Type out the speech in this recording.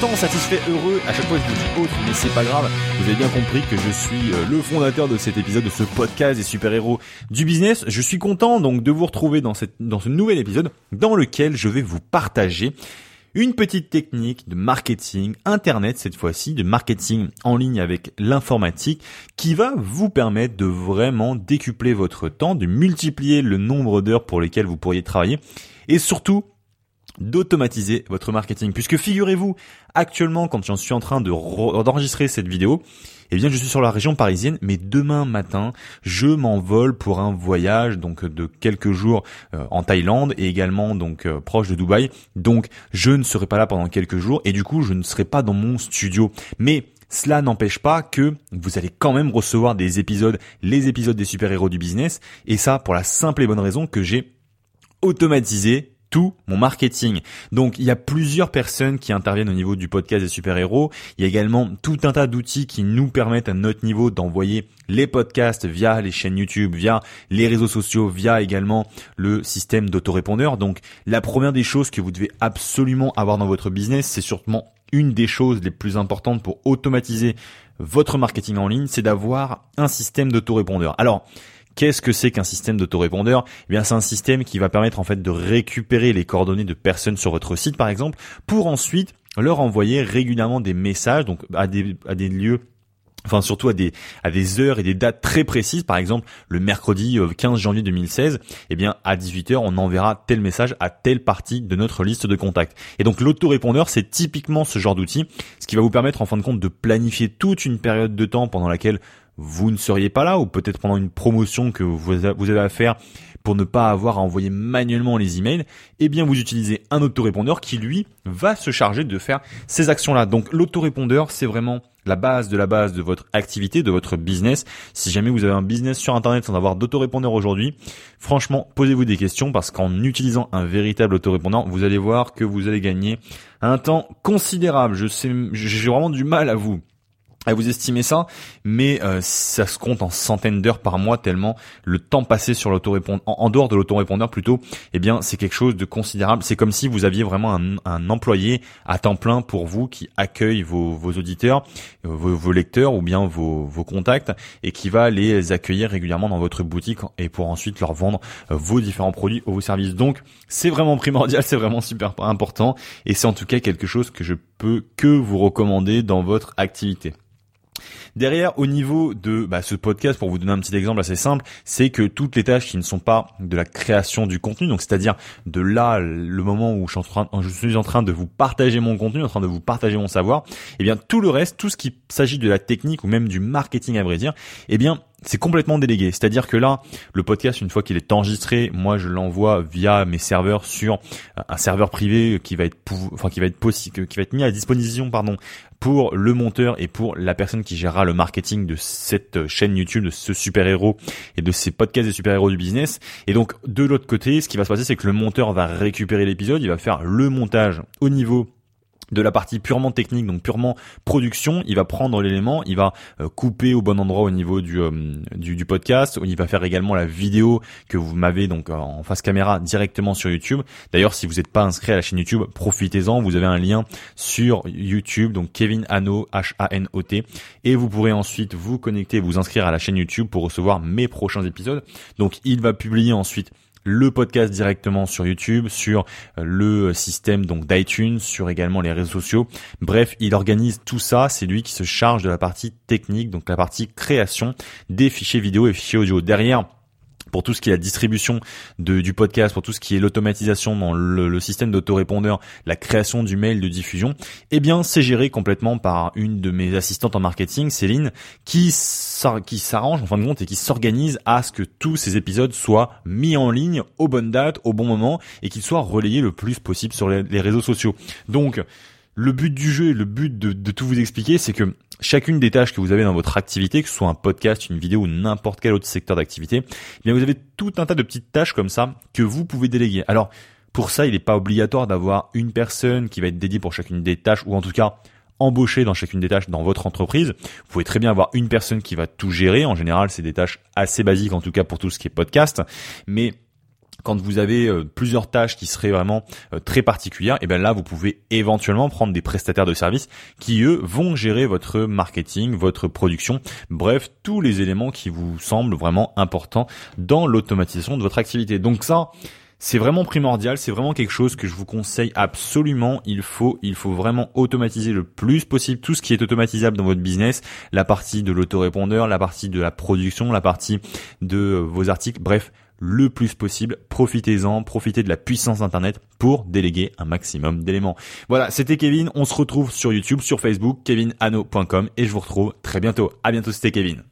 content, satisfait, heureux. À chaque fois, je vous dis autre, mais c'est pas grave. Vous avez bien compris que je suis euh, le fondateur de cet épisode, de ce podcast des super-héros du business. Je suis content donc de vous retrouver dans, cette, dans ce nouvel épisode dans lequel je vais vous partager une petite technique de marketing internet cette fois-ci, de marketing en ligne avec l'informatique qui va vous permettre de vraiment décupler votre temps, de multiplier le nombre d'heures pour lesquelles vous pourriez travailler et surtout d'automatiser votre marketing. Puisque figurez-vous, actuellement, quand j'en suis en train de d'enregistrer cette vidéo, eh bien, je suis sur la région parisienne, mais demain matin, je m'envole pour un voyage donc de quelques jours euh, en Thaïlande et également donc euh, proche de Dubaï. Donc, je ne serai pas là pendant quelques jours et du coup, je ne serai pas dans mon studio. Mais cela n'empêche pas que vous allez quand même recevoir des épisodes, les épisodes des super-héros du business, et ça pour la simple et bonne raison que j'ai automatisé tout mon marketing. Donc il y a plusieurs personnes qui interviennent au niveau du podcast des super-héros. Il y a également tout un tas d'outils qui nous permettent à notre niveau d'envoyer les podcasts via les chaînes YouTube, via les réseaux sociaux, via également le système d'autorépondeur. Donc la première des choses que vous devez absolument avoir dans votre business, c'est sûrement une des choses les plus importantes pour automatiser votre marketing en ligne, c'est d'avoir un système d'autorépondeur. Alors, Qu'est-ce que c'est qu'un système d'autorépondeur? Eh bien, c'est un système qui va permettre en fait de récupérer les coordonnées de personnes sur votre site, par exemple, pour ensuite leur envoyer régulièrement des messages, donc à des, à des lieux enfin surtout à des à des heures et des dates très précises. Par exemple le mercredi 15 euh, janvier 2016 eh bien à 18h on enverra tel message à telle partie de notre liste de contacts. Et donc l'autorépondeur c'est typiquement ce genre d'outil ce qui va vous permettre en fin de compte de planifier toute une période de temps pendant laquelle vous ne seriez pas là ou peut-être pendant une promotion que vous avez à faire pour ne pas avoir à envoyer manuellement les emails, eh bien vous utilisez un autorépondeur qui lui va se charger de faire ces actions-là. Donc l'autorépondeur, c'est vraiment la base de la base de votre activité, de votre business. Si jamais vous avez un business sur internet sans avoir d'autorépondeur aujourd'hui, franchement, posez-vous des questions parce qu'en utilisant un véritable autorépondeur, vous allez voir que vous allez gagner un temps considérable. Je sais, j'ai vraiment du mal à vous à vous estimer ça, mais euh, ça se compte en centaines d'heures par mois tellement le temps passé sur l'autorépondeur, en, dehors de l'autorépondeur plutôt, eh bien c'est quelque chose de considérable. C'est comme si vous aviez vraiment un, employé à temps plein pour vous qui accueille vos, auditeurs, euh, vos, lecteurs ou bien vos, vos contacts et qui va les accueillir régulièrement dans votre boutique et pour ensuite leur vendre euh, vos différents produits ou vos services. Donc c'est vraiment primordial, c'est vraiment super important et c'est en tout cas quelque chose que je que vous recommander dans votre activité. Derrière, au niveau de bah, ce podcast, pour vous donner un petit exemple assez simple, c'est que toutes les tâches qui ne sont pas de la création du contenu, donc c'est-à-dire de là le moment où je suis, en train, je suis en train de vous partager mon contenu, en train de vous partager mon savoir, eh bien tout le reste, tout ce qui s'agit de la technique ou même du marketing à vrai dire, eh bien c'est complètement délégué. C'est-à-dire que là, le podcast, une fois qu'il est enregistré, moi je l'envoie via mes serveurs sur un serveur privé qui va être, enfin qui va être possible, qui va être mis à disposition, pardon, pour le monteur et pour la personne qui gérera le marketing de cette chaîne YouTube, de ce super-héros et de ces podcasts des super-héros du business. Et donc, de l'autre côté, ce qui va se passer, c'est que le monteur va récupérer l'épisode, il va faire le montage au niveau de la partie purement technique, donc purement production, il va prendre l'élément, il va euh, couper au bon endroit au niveau du, euh, du, du, podcast, il va faire également la vidéo que vous m'avez donc en face caméra directement sur YouTube. D'ailleurs, si vous n'êtes pas inscrit à la chaîne YouTube, profitez-en, vous avez un lien sur YouTube, donc Kevin Hano, H-A-N-O-T, et vous pourrez ensuite vous connecter, vous inscrire à la chaîne YouTube pour recevoir mes prochains épisodes. Donc il va publier ensuite le podcast directement sur YouTube, sur euh, le système donc d'iTunes, sur également les réseaux sociaux. Bref, il organise tout ça, c'est lui qui se charge de la partie technique, donc la partie création des fichiers vidéo et fichiers audio. Derrière, pour tout ce qui est la distribution du podcast, pour tout ce qui est l'automatisation dans le, système d'autorépondeur, la création du mail de diffusion, eh bien c'est géré complètement par une de mes assistantes en marketing, Céline, qui qui s'arrange en fin de compte et qui s'organise à ce que tous ces épisodes soient mis en ligne aux bonnes dates, au bon moment et qu'ils soient relayés le plus possible sur les, les réseaux sociaux. Donc le but du jeu et le but de, tout vous expliquer, c'est que chacune des tâches que vous avez dans votre activité, que ce soit un podcast, une vidéo ou n'importe quel autre secteur d'activité, eh bien vous avez tout un tas de petites tâches comme ça que vous pouvez déléguer. Alors pour ça, il n'est pas obligatoire d'avoir une personne qui va être dédiée pour chacune des tâches, ou en tout cas embaucher dans chacune des tâches dans votre entreprise. Vous pouvez très bien avoir une personne qui va tout gérer. En général, c'est des tâches assez basiques, en tout cas pour tout ce qui est podcast. Mais quand vous avez euh, plusieurs tâches qui seraient vraiment euh, très particulières, et bien là vous pouvez éventuellement prendre des prestataires de services qui eux vont gérer votre marketing, votre production, bref tous les éléments qui vous semblent vraiment importants dans l'automatisation de votre activité. Donc ça, c'est vraiment primordial, c'est vraiment quelque chose que je vous conseille absolument. Il faut, il faut vraiment automatiser le plus possible tout ce qui est automatisable dans votre business, la partie de l'autorépondeur, la partie de la production, la partie de euh, vos articles, bref, le plus possible. Profitez-en, profitez de la puissance Internet pour déléguer un maximum d'éléments. Voilà, c'était Kevin. On se retrouve sur YouTube, sur Facebook, kevinano.com et je vous retrouve très bientôt. À bientôt, c'était Kevin.